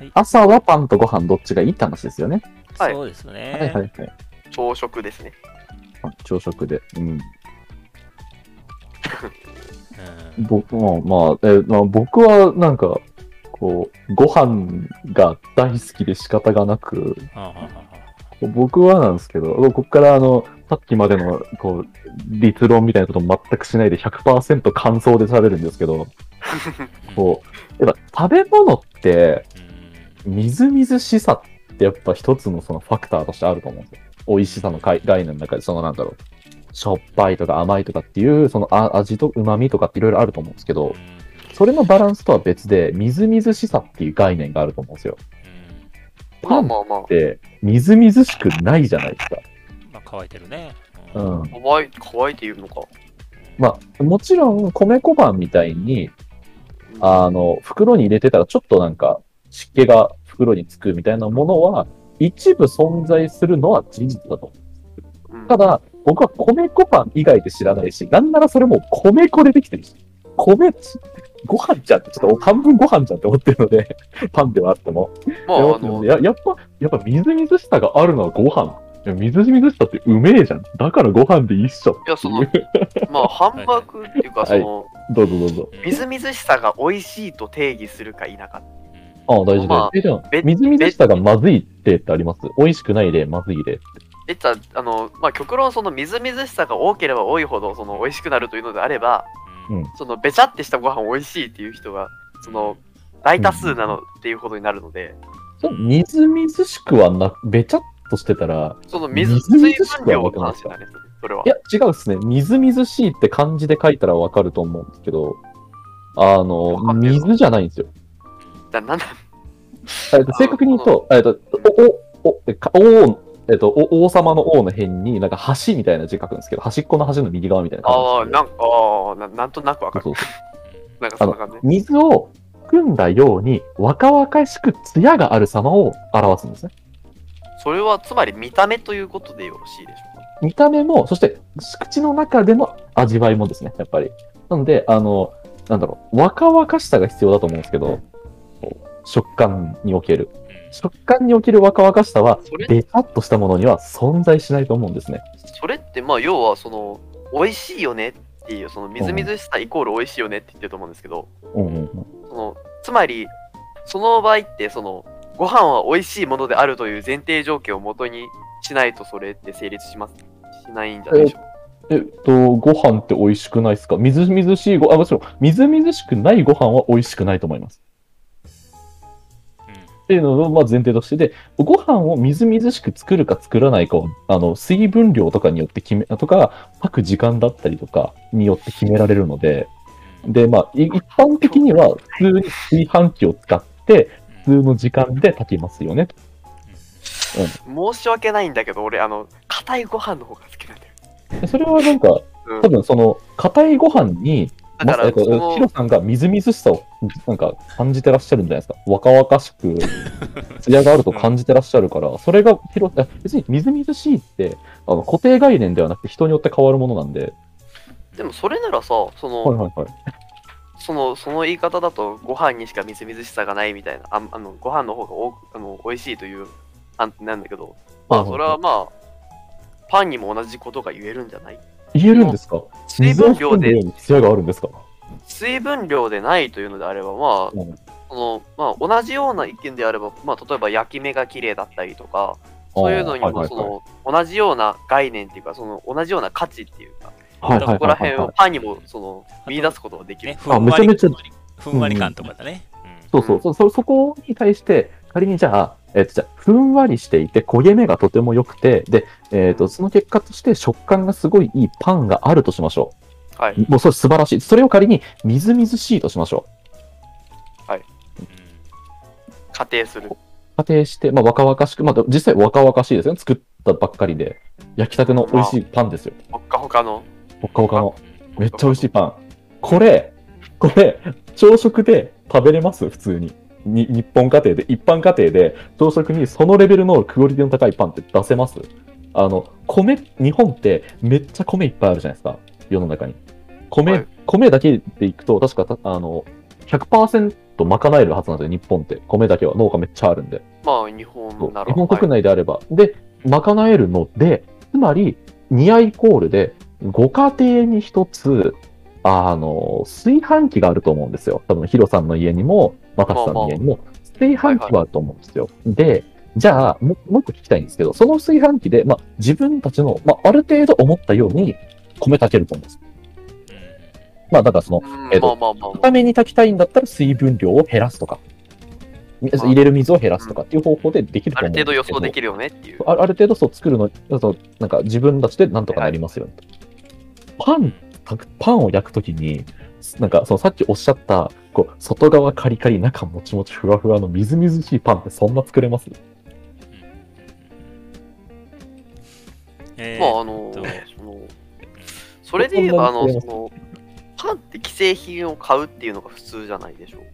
はい朝はパンとご飯どっちがいいって話ですよね。はいそうですね。はいはいはい。朝食ですね。あ朝食で。うん。うん僕も、まあ、えーまあ、僕はなんか、こう、ご飯が大好きで仕方がなく、はあはあは僕はなんですけど、ここからあの、さっきまでの、こう、立論みたいなことも全くしないで100%感想で喋るんですけど、あ こう、やっぱ食べ物って、うんみずみずしさってやっぱ一つのそのファクターとしてあると思うんですよ。美味しさの概概念の中で、そのなんだろう。しょっぱいとか甘いとかっていう、そのあ味と旨味とかっていろいろあると思うんですけど、それのバランスとは別で、みずみずしさっていう概念があると思うんですよ。まあまあまあっ。て、みずみずしくないじゃないですか。まあ乾いてるね。うん。乾い乾いているのか。まあ、もちろん、米粉パンみたいに、あの、袋に入れてたらちょっとなんか湿気が袋につくみたいなものは一部存在するのは事実だと。うんただ、僕は米粉パン以外で知らないし、なんならそれも米粉でできてるし、米、ご飯じゃんって、ちょっと半分ご飯じゃんって思ってるので、パンではあっても。まあ、あの、ややっぱ、やっぱみずみずしさがあるのはご飯。いやみずみずしさってうめえじゃん。だからご飯でいいっしょっていやそのまあ、ハンバーグっていうか、その、どうぞどうぞ。みずみずしさが美味しいと定義するか否か。ああ、大事まあだよ。え、じゃあべ、みずみずしさがまずい例ってあります？美味しくない例、まずい例。えっと、あの、まあ、極論、そのみずみずしさが多ければ多いほど、その、美味しくなるというのであれば、うんその、べちゃってしたご飯美味しいっていう人が、その、大多数なのっていうことになるので、そうみずみずしくはな、べちゃっとしてたら、その水、みずみずしく分量の話だね、それは。いや、違うっすね。みずみずしいって漢字で書いたらわかると思うんですけど、あの？水じゃないんですよ。だなんだ、えっと正確に言うと、えっと、お、お、お、えか王、えっと、お王様の王の辺に、なんか橋みたいな字書くんですけど、端っこの橋の右側みたいなああ、なんか、ああ、ななんとなくわかる。そうそうなんかそんな感じね。水を含んだように若々しく艶がある様を表すんですね。それはつまり見た目ということでよろしいでしょうか？見た目も、そして口の中での味わいもですね、やっぱり。なので、あの、なんだろう、若々しさが必要だと思うんですけど、食感における。食感における若々しさはべたっとしたものには存在しないと思うんですね。それって、まあ、要は、その、美味しいよね？っていう、その、みずみずしさイコール美味しいよねって言ってると思うんですけど、うんうんうん。その、つまり、その場合って、その、ご飯は美味しいものであるという前提条件をもとにしないと、それって成立します？しないんじゃないでしょうか？えっと、ご飯って美味しくないですか？みずみずしいご、あ、もちろん、みずみずしくないご飯は美味しくないと思います。っていうのをまあ前提としてで、ご飯をみずみずしく作るか作らないかを、あの、水分量とかによって決め、とか、炊く時間だったりとかによって決められるので、で、まあ、い一般的には普通に炊飯器を使って、普通の時間で炊きますよね。申し訳ないんだけど、俺、あの、硬いご飯の方が好きなんだよ。でそれはなんか、うん多分その、硬いご飯に、だから、まえっとそのヒロさんがみずみずしさをなんか感じてらっしゃるんじゃないですか。若々しく、艶があると感じてらっしゃるから、それがヒロ、あ別にみずみずしいってあの固定概念ではなくて人によって変わるものなんで、でもそれならさ、その、はいはいはい。そのその言い方だとご飯にしかみずみずしさがないみたいなああのご飯の方が多くあの美味しいという判定なんだけどまあそれはまあパンにも同じことが言えるんじゃない？言えるんですか？水分量で水を含んだように艶があるんですか？水分量でないというのであればまあうん。そのまあ同じような意見であればまあ例えば焼き目が綺麗だったりとかそういうのにあーはいはいもその同じような概念っていうかその同じような価値っていうかはいはいはいそこら辺。をパンにもその見出すことができる。ね、ふんわりめちゃめちゃふんわり感とかだね。そうそう、そそそこに対して、仮にじゃあ、えっと、じゃあ、ふんわりしていて、焦げ目がとても良くて、で、えっと、その結果として食感がすごいいいパンがあるとしましょはい。う。もうそれ素晴らしい。それを仮にみずみずしいとしましょ仮定する。う。仮定して、まあ、若々しく、まあ、実際若々しいですよね。作ったばっかりで。焼きたての美味しいパンですよ。ほっかほかの。ほっかほかの。めっちゃ美味しいパン。これ、これ、朝食で食べれます？普通に。に日本家庭で、一般家庭で、朝食にそのレベルのクオリティの高いパンって出せます？あの、米、日本ってめっちゃ米いっぱいあるじゃないですか。世の中に。米、はい米だけでいくと、確かた、あの、100%と賄えるはずなんですよ、日本って。米だけは農家めっちゃあるんで。まあ、日本なら。日本国はい内であれば。で、賄えるので、つまり、ニアイコールで、ご家庭に一つ、あの、炊飯器があると思うんですよ。多分、ヒロさんの家にも、マカシさんの家にも、炊飯器はあると思うんですよ。で、じゃあも、もう一個聞きたいんですけど、その炊飯器で、まあ、自分たちの、まあ、ある程度思ったように米炊けると思うんです。まあ、だからその、うんえっとまあまあまあま固めに炊きたいんだったら水分量を減らすとか、み入れる水を減らすとかっていう方法でできるあ。あと思うんですけどる程度予想できるよねっていう。あある程度そう作るの、そうなんか自分たちでなんとかなりますよね。パン、パンを焼くときに、なんかそのさっきおっしゃった、こう外側カリカリ、中もちもちふわふわのみずみずしいパンってそんな作れます？えーまあ、あの、とその、それで言えば、あの、その、パンって既製品を買うっていうのが普通じゃないでしょうか。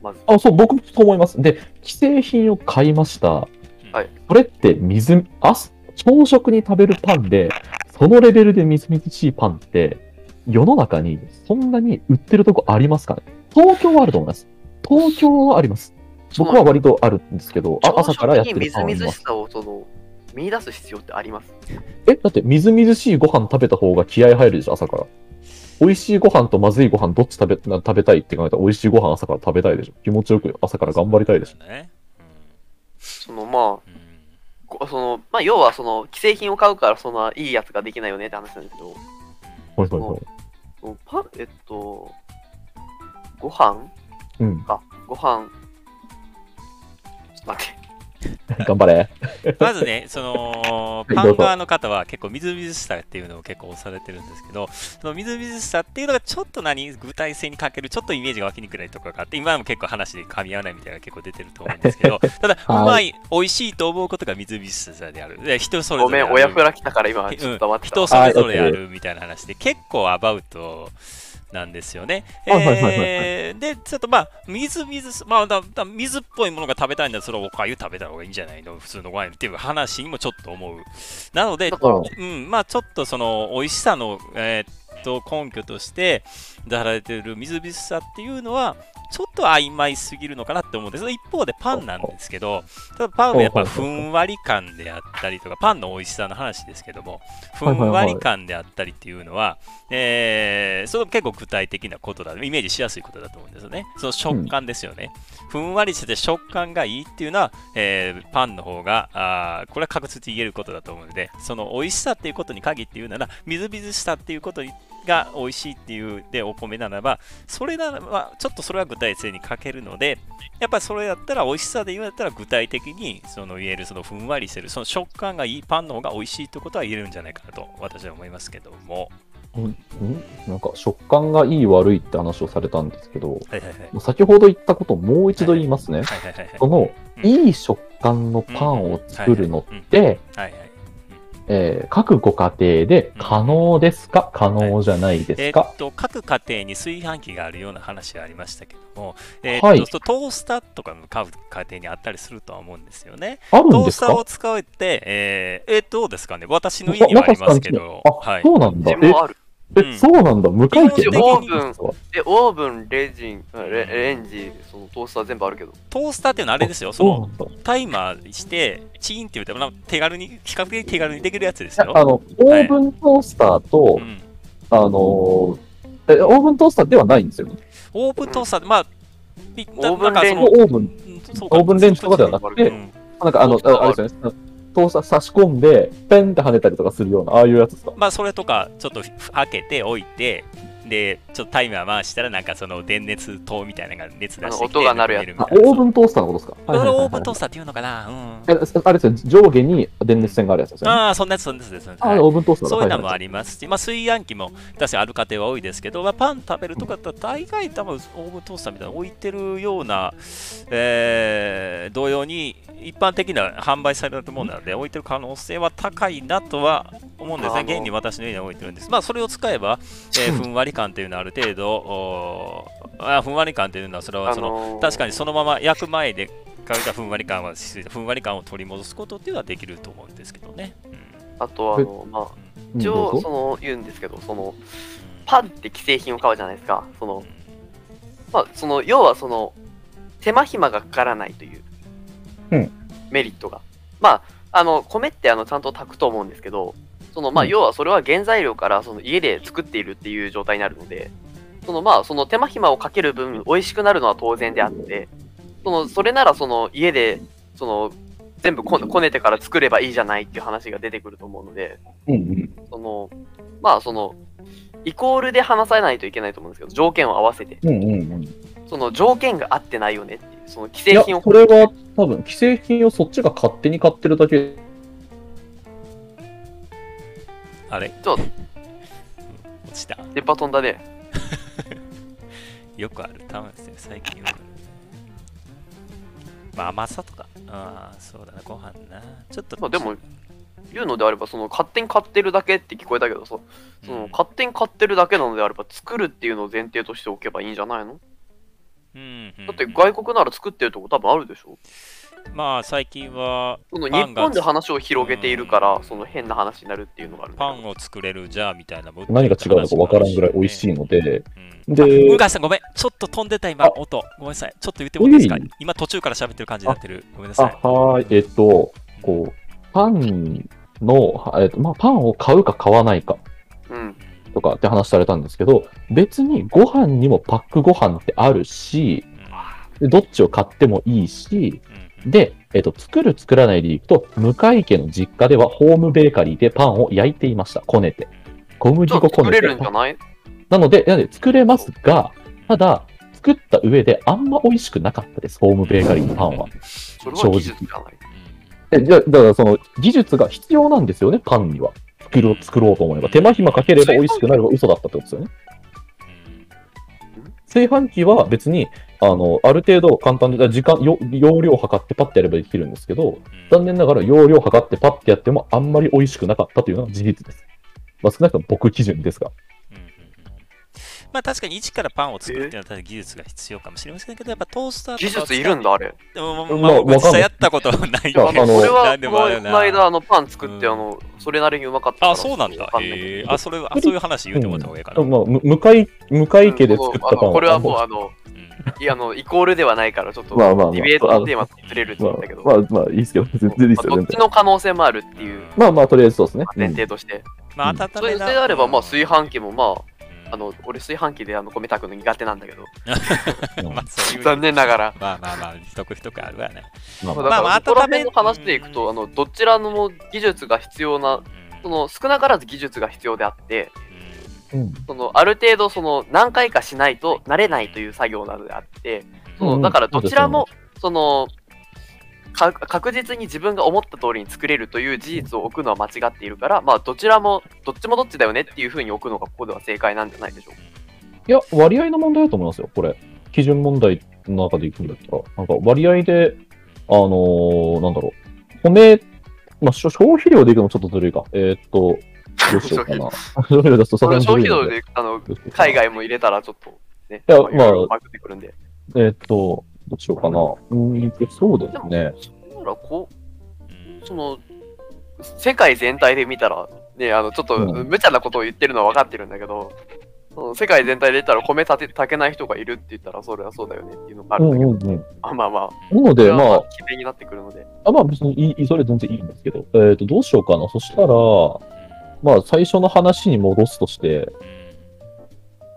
まず。あ、そう、僕もそう思います。で、既製品を買いました。はいこれって水、あ朝食に食べるパンで、そのレベルでみずみずしいパンって、世の中にそんなに売ってるとこありますかね？東京はあると思います。東京はあります。僕は割とあるんですけど、あ朝からやってる。みずみずしさをその見出す必要ってあります？え、だってみずみずしいご飯食べた方が気合入るでしょ、朝から。美味しいご飯とまずいご飯どっち食べな食べたいって考えたら美味しいご飯朝から食べたいでしょ。気持ちよく朝から頑張りたいでしょ。ねそのまあうんこそのまあ要はその既製品を買うからそんないいやつができないよねって話なんですけどはいはいはい。パンえっとご飯？うん。かご飯 頑張れ。まずね、そのいパン側の方は結構みずみずしさっていうのを結構押されてるんですけど、そのみずみずしさっていうのがちょっと何、具体性に欠ける、ちょっとイメージが湧きにくいところがあって、今も結構話で噛み合わないみたいなのが結構出てると思うんですけど、ただ、うまい、美味しいと思うことがみずみずしさである。で人それごめんぞれある。親フラ来たから今ちょっと待ってた、人それぞれあるみたいな話で、結構アバウトなんですよね。で、ちょっとまあ、水水す、まあだ、だ水っぽいものが食べたいんだったら、それはおかゆ食べた方がいいんじゃないの？普通のご飯っていう話にもちょっと思う。なのでうん、まあちょっとその美味しさの、えーっと根拠として出されている水々しさっていうのはちょっと曖昧すぎるのかなって思うんです。一方でパンなんですけどただパンはやっぱふんわり感であったりとかパンの美味しさの話ですけどもふんわり感であったりっていうのは、えーそれ結構具体的なことだイメージしやすいことだと思うんですよね。その食感ですよね、ふんわりしてて食感がいいっていうのは、えーパンの方があこれは確実に言えることだと思うのでその美味しさっていうことに限って言うならみずみずしさっていうことにが美味しいっていうでお米ならばそれならばちょっとそれは具体性に欠けるのでやっぱりそれだったら美味しさで言うんだったら具体的にその言えるそのふんわりしてるその食感がいいパンの方が美味しいってことは言えるんじゃないかなと私は思いますけども。んんなんか食感がいい悪いって話をされたんですけど、はいはいはい。先ほど言ったことをもう一度言いますね。はいはいはいはいその、うん。いい食感のパンを作るのっうん。て、はいはいえー各ご家庭で可能ですか、可能じゃないですか、えっと、各家庭に炊飯器があるような話がありましたけども、えっとはい。トースターとかの買う家庭にあったりするとは思うんですよね。あるんトーですか？スターを使って、えー、えーどうですかね？私の家にはありますけど、あ、はい。そうなんだ。え自分もある。え、うんそうなんだ。無関係基本的になかったんですかでオーブンレジンレレンジそのトースター全部あるけどトースターっていうのはあれですよ、そのそうなんだ。タイマーして、チーンって言うても、手軽に、比較的手軽にできるやつですよ。あの、オーブントースターと、うんあのーえ、オーブントースターではないんですよね？オーブントースターって、まあ、ピオーブンレンジなんかそのオーブン、レンジとかではなくて、うんなんかあの、あれですよね。トースター差し込んで、ペンって跳ねたりとかするような、ああいうやつですか？まあ、それとか、ちょっと開けておいて、で、ちょっとタイマー回したら、なんかその電熱灯みたいなのが熱出してきて、音が鳴るやつあ、みたいなオーブントースターのことですか？それをオーブンートースターっていうのかな？うん。えあれですよ、上下に電熱線があるやつですよね。ああ、そんなやつ、そんなやつですね。あ、はいオーブントースターだそういうのもあはいりますし、まあ、炊飯器も確かにある家庭は多いですけど、まあ、パン食べるとかだったら大概多分オーブントースターみたいなの置いてるような、えー同様に一般的な販売されるものなので置いてる可能性は高いなとは思うんですね。現に私の家に置いてるんです。まあそれを使えば、えー ふんわり感というのはある程度あふんわり感というのはそれはその、のー確かにそのまま焼く前でかけたふんわり感はふんわり感を取り戻すことっていうのはできると思うんですけどね。うん。あとあのまあうん一応その言うんですけどそのパンって既製品を買うじゃないですか。そのまあその要はその手間暇がかからないといううん。メリットが。まあ、あの、米ってあのちゃんと炊くと思うんですけど、そのまあ、うん要はそれは原材料からその家で作っているっていう状態になるので、そのまあ、その手間暇をかける分、美味しくなるのは当然であって、そのそれならその家で、その全部ここねてから作ればいいじゃないっていう話が出てくると思うので、うんうん。その、まあ、その、イコールで話さないといけないと思うんですけど、条件を合わせて、うんうんうん。その条件が合ってないよねっていう、その既製品をこれは多分、既製品をそっちが勝手に買ってるだけ。あれ？ちょっと落ちた。電波飛んだね。よくある。多分ですね、最近よくある。まあ、甘さとか。ああ、そうだな、ご飯な。ちょっと。まあでも言うのであれば、その勝手に買ってるだけって聞こえたけどさ、そのうん勝手に買ってるだけなのであれば、作るっていうのを前提としておけばいいんじゃないの？うんうんだって外国なら作ってるとこ多分あるでしょ？まあ、最近はそのパンが日本で話を広げているから、その変な話になるっていうのがある。パンを作れるじゃあみたいな。何が違うのかわからんぐらい美味しいので、うん。で、向井さんごめん、ちょっと飛んでた今、あ音。ごめんなさい。ちょっと言ってもいいですか？今途中から喋ってる感じになってる。ごめんなあ、さい。はーい、えっと、こう、パンの、はえっと、まあ、パンを買うか買わないかうん。とかって話されたんですけど、別にご飯にもパックご飯ってあるし、でどっちを買ってもいいし、で、えっと、作る作らないでいくと、向井家の実家ではホームベーカリーでパンを焼いていました。こねて。小麦粉こねて作れるんじゃ。ない？なので、なので作れますが、ただ、作った上であんま美味しくなかったです、ホームベーカリーのパンは。それは技術じゃない。えじゃだからその技術が必要なんですよね、パンには。作ろう作ろうと思えば。手間暇かければ美味しくなれば嘘だったってことですよね。炊飯器は別に、あの、ある程度簡単で、時間、よ容量を測ってパッてやればできるんですけど、残念ながら容量を測ってパッてやってもあんまり美味しくなかったというのが事実です。まあ、少なくとも僕基準ですが。まあ確かに一からパンを作るっていうのは技術が必要かもしれませんけど、やっぱトースターとか技術いるんだ、あれ。でも、まあまあ、僕実わかんない際やったことはない。い。やあの俺はなんでこの間、あの、パン作って、うん。あの、それなりにうまかった。あ、そうなんだ。あ、それ、あそういう話言うてもらった方がいいかな。まあ、む向井、向井家で作ったパンこれはもう、ああの、うんいや、あの、イコールではないから、ちょっと、まあまあまあディベートのテーマとずれるって言ったけど、まあ、まあ、まあ、いいですけど、全然いいですよ。まあどっちの可能性もあるっていうまあまあ、とりあえずそうですね。前提として。まあ、うん。温それであれば、まあ、炊飯器も、まあ、うん。あの、俺、炊飯器であの米炊くの苦手なんだけど、うん。まあ、そういう。残念ながら。まあまあまあ、一口一口あるわね。まあだから、まあまあそこの話でいくと、あの、どちらのも技術が必要な、うん。その、少なからず技術が必要であって、うんその、ある程度、その、何回かしないと慣れないという作業なのであって、その、うんだから、どちらも、その、か確実に自分が思った通りに作れるという事実を置くのは間違っているから、まあ、どちらも、どっちもどっちだよねっていうふうに置くのがここでは正解なんじゃないでしょうか。いや、割合の問題だと思いますよ、これ。基準問題の中でいくんだったら。なんか割合で、あのーなんだろう。米、まあ、消費量でいくのもちょっとずるいか。えーっと、どうしようかな。消費量出すとさす消費量で、あの、海外も入れたらちょっと、ね、いやまあまバグってくるんで。えーっと、どうしようかな。うーんと、そうですね。そら、こうんう、その、世界全体で見たら、ね、あの、ちょっと、うん無茶なことを言ってるのは分かってるんだけど、その世界全体で言ったら米立て炊けない人がいるって言ったらそれはそうだよねっていうのがあうんるんだけど、うんうん。あまあまあ、なので、これはまあ、決めになってくるので、あまあ別にいい、それ全然いいんですけど、えーっと、どうしようかな。そしたら、まあ最初の話に戻すとして、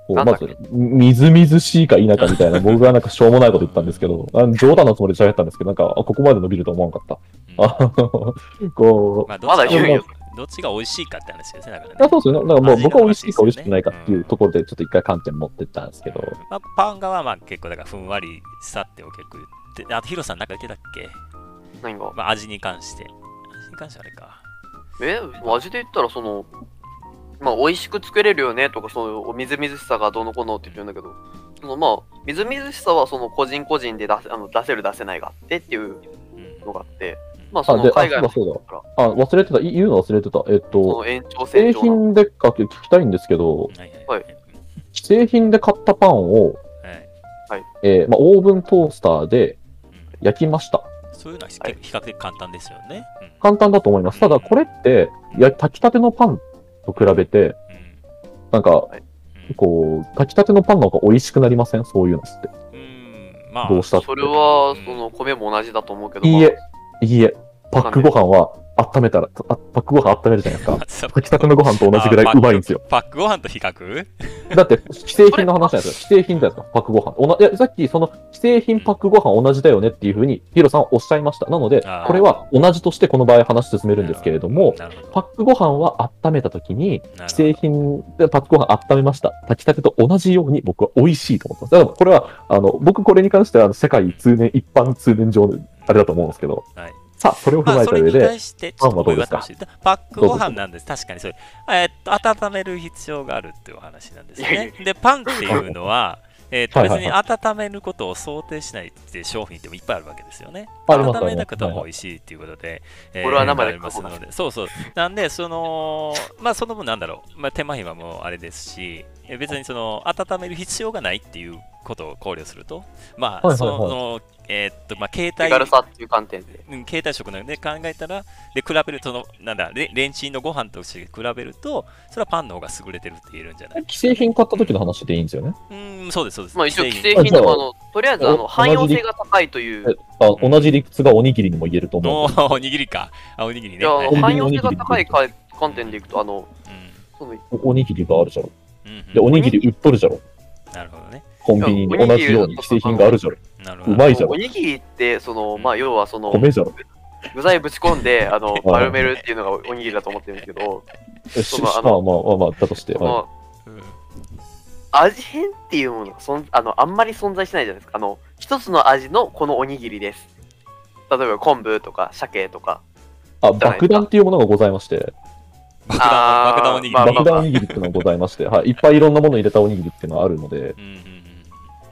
まず、みずみずしいか否かみたいな、僕がなんかしょうもないこと言ったんですけど、あ冗談のつもりで喋ったんですけど、なんか、あここまで伸びると思わなかった。あのこう、まあ、どっちがまだ言うよ。どっちが美味しいかって話ですね。だからねあそうですよね。だからもう僕は美味しいか美味しくないかっていうところで、ちょっと一回観点持ってったんですけど、まあ、パン側はまあ結構だからふんわりさってを結構言って、あとヒロさんなんか言ってたっけ、何が？まあ、味に関して。味に関してあれか。え味で言ったらそのまあ美味しく作れるよねとかそのみずみずしさがどうのこうのって言ってるんだけどそのまあみずみずしさはその個人個人で出せあの出せる出せないがあってっていううんのがあってまあその海外のあそうだそうから。あ、忘れてた、い言うの忘れてた。えっそと、の延長線製品でかけ聞きたいんですけど、はい。製品で買ったパンを、はい。えーまあ、オーブントースターでうん焼きました。そういうのは比はい。比較的簡単ですよね。うん。簡単だと思います。ただ、これって、や炊きたてのパンと比べて、なんか、うん。こう、炊きたてのパンの方が美味しくなりません？そういうのって。うん。まあ、どうしたって。それはうん、その米も同じだと思うけど、いいえ、いいえ、パックご飯は温めたら、あパックご飯温めるじゃないですか。炊きたてのご飯と同じぐらいうまいんですよ。パックご飯と比較？だって、既製品の 話なんですよ。既製品じゃないですか、パックご飯。おないやさっき、その、既製品パックご飯同じだよねっていうふうに、ヒロさんはおっしゃいました。なのでこれは同じとしてこの場合話進めるんですけれども。パックご飯は温めたときに、既製品でパックご飯温めました。炊きたてと同じように僕は美味しいと思ってます。だからこれは、あの、僕これに関しては世界通念、一般通念上のあれだと思うんですけど、はいさあ、それを踏まあ、それにまえた上で、対して、ちょっとパンはどうですか？パックご飯なんです。確かにそれ。えーっと、温める必要があるっていうお話なんですね。で、パンっていうのは、えーっと別にはいはいは温めることを想定しないっていう商品ってもいっぱいあるわけですよね。温めなくても美味しいっていうことで、えーこれは生でありますので、そうそう。なんで、その、まあ、その分なんだろう、まあ、手間暇もあれですし、えー別にその、温める必要がないっていうことを考慮すると、まあ、はいはいはいその、えーっと、まあ、携帯手軽さっていう観点で。うん、携帯食なので考えたら、で、比べるとの、なんだ、レレンチンのご飯として比べると、それはパンの方が優れてるって言えるんじゃない？既製品買った時の話でいいんですよね。うん、そうです、そうです。まあ一応、既既製製品でも、ああの、とりあえず、あの、お汎用性が高いという、あ同じ理屈がおにぎりにも言えると思う。品おにぎりか。あ、おにぎりね。汎用性が高いか観点でいくと、あの、そのおにぎりがあるじゃんで、おにぎり売っとるじゃろ。なるほどね。コンビニに同じように既製品があるじゃろ。なるほど。うまいじゃんおにぎりって、その、まあ、要はその、米じゃろ。具材ぶち込んで、あの、い丸めるっていうのがおにぎりだと思ってるんですけど、まあまあまあまあ、だとして。味変っていうものがそんあのあんまり存在しないじゃないですか。あの、一つの味のこのおにぎりです。例えば昆布とか鮭とか。あ、爆弾っていうものがございまして、爆弾、爆弾おにぎり。まあまあ爆弾おにぎりっていうのがございまして、はい。いっぱいいろんなものを入れたおにぎりっていうのがあるので、うんうんうん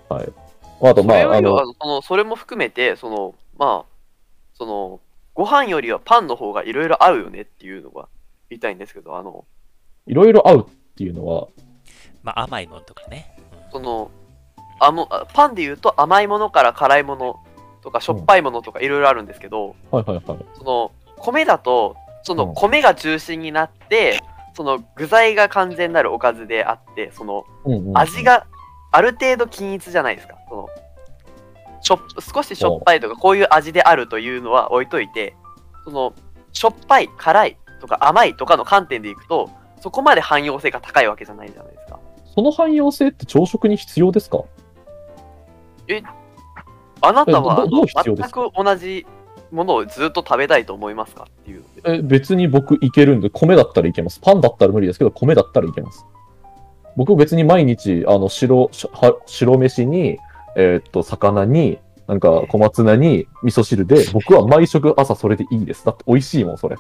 はい。あと、そまあ、あのそのそれも含めて、その、まあ、その、ご飯よりはパンの方がいろいろ合うよねっていうのが言いたいんですけど、あの、いろいろ合うっていうのは、まあ、甘いものとかね。その、あのあパンで言うと甘いものから辛いものとかしょっぱいものとかいろいろあるんですけど、はいはいはい。その米だとそのうん。米が中心になって、その具材が完全なるおかずであってその味がある程度均一じゃないですか。そのしょっ少ししょっぱいとかこういう味であるというのは置いといてそのしょっぱい辛いとか甘いとかの観点でいくとそこまで汎用性が高いわけじゃないじゃないですか。その汎用性って朝食に必要ですか？あなたは全く同じものをずっと食べたいと思いますかっていうのでえ別に僕いけるんで、米だったらいけます。パンだったら無理ですけど、米だったらいけます。僕別に毎日、あの、白、しは白飯に、えーっと、魚に、なんか小松菜に味噌汁で、僕は毎食朝それでいいです。だって美味しいもん、それ。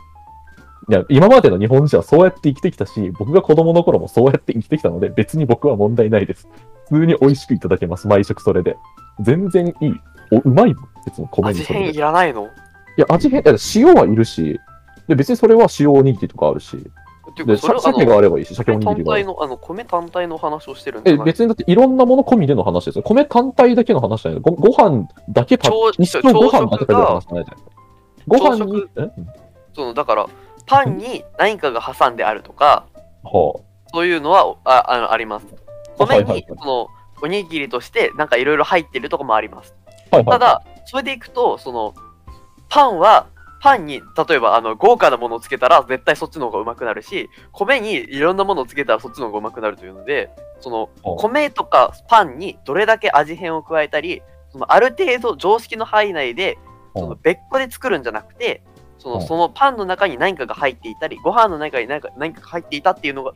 いや、今までの日本人はそうやって生きてきたし、僕が子供の頃もそうやって生きてきたので、別に僕は問題ないです。普通に美味しくいただけます、毎食それで。全然いい。お、うまいもん、別に米にそれで味変い。らないの？いや、味変、塩はいるし、で、別にそれは塩おにぎりとかあるし、で、鮭があればいいし、鮭お米にぎりがあのあの米単体の話をしてるんじえ、別にだっていろんなもの込みでの話ですよ。米単体だけの話じゃない。ごご飯だけパ朝日常ご飯だけ食べる話じゃないじゃないですか。ご飯にそのだからパンに何かが挟んであるとかはそういうのはああのあります。米にそのおにぎりとしてなんかいろいろ入ってるとこもあります。あ、はいはい。ただそれでいくとそのパンはパンに例えばあの豪華なものをつけたら絶対そっちの方がうまくなるし米にいろんなものをつけたらそっちの方がうまくなるというのでそのは米とかパンにどれだけ味変を加えたりそのある程度常識の範囲内であその別個で作るんじゃなくてそのう。んそのパンの中に何かが入っていたりご飯の中に何か何かが入っていたっていうのが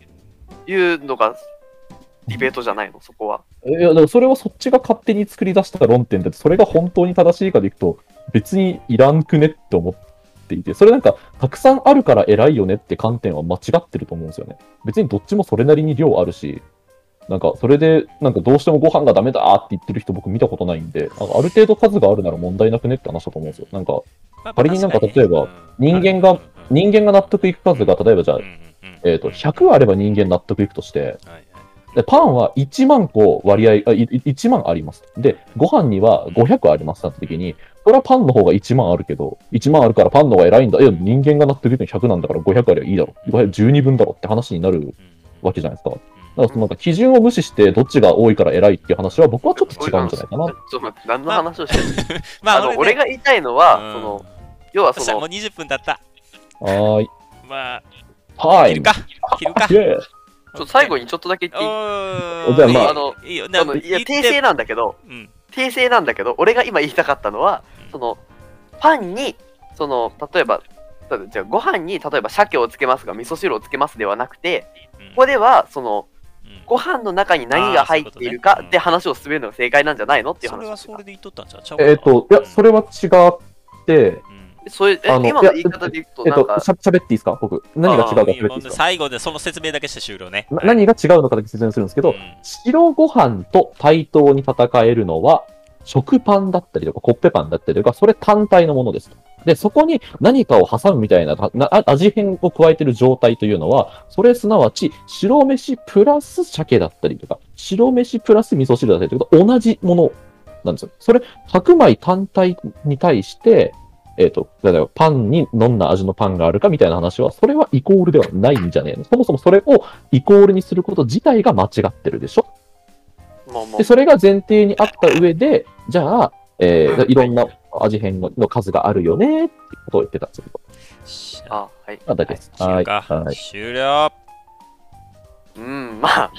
いうのがディベートじゃないのそこは。いや、だからそれはそっちが勝手に作り出した論点で、それが本当に正しいかでいくと、別にいらんくねって思っていて、それなんか、たくさんあるから偉いよねって観点は間違ってると思うんですよね。別にどっちもそれなりに量あるし、なんか、それで、なんかどうしてもご飯がダメだって言ってる人僕見たことないんで、なんかある程度数があるなら問題なくねって話だと思うんですよ。なんか、まあ仮になんか例えばうん人間がうん人間が納得いく数が、例えばじゃあえっ、と、100あれば人間納得いくとして、でパンは1万個割合あ、い1万あります。で、ご飯には500ありますってなった時に、それはパンの方が1万あるけど、1万あるからパンの方が偉いんだ。いや、人間が納得いくの100なんだから500あればいいだろ。500 12分だろって話になるうんわけじゃないですか。からそのなんか基準を無視してどっちが多いから偉いっていう話は僕はちょっと違うんじゃないかな。ちょっと待って、何の話をしてる まあ、あの、俺が言いたいのは、うんその、要はそしたらもうその、20分経った。はーい。まあ、はい。切るか切るかちょっと最後にちょっとだけ言っていい？じゃあまああの、いいよ、あのいや、訂正なんだけど、うん。訂正なんだけど、俺が今言いたかったのは、その、パンに、その、例えば、じゃあご飯に、例えば鮭をつけますが、味噌汁をつけますではなくて、うん。ここでは、その、うん。ご飯の中に何が入っているかって話を進めるのが正解なんじゃないのっていうそれはそれで言っとったんちゃえっ、と、いや、それは違って、うんそういう、えあの今の言い方で言うと、えっと、しゃ喋っていいですか？僕。何が違うか喋っていいもうですか最後でその説明だけして終了ね。な何が違うのかだけ説明するんですけど、うん白ご飯と対等に戦えるのは、食パンだったりとか、コッペパンだったりとか、それ単体のものですと。で、そこに何かを挟むみたいな、なあ味変を加えてる状態というのは、それすなわち、白飯プラス鮭だったりとか、白飯プラス味噌汁だったりとか、同じものなんですよ。それ、白米単体に対して、えっ、と、例えばパンにどんな味のパンがあるかみたいな話は、それはイコールではないんじゃねえの？そもそもそれをイコールにすること自体が間違ってるでしょ？で、、それが前提にあった上で、じゃあ、えーいろんな味変の数があるよねってことを言ってたんですよ。あ、はい。まあ、大体です。はい。はい。終了。うん、まあ、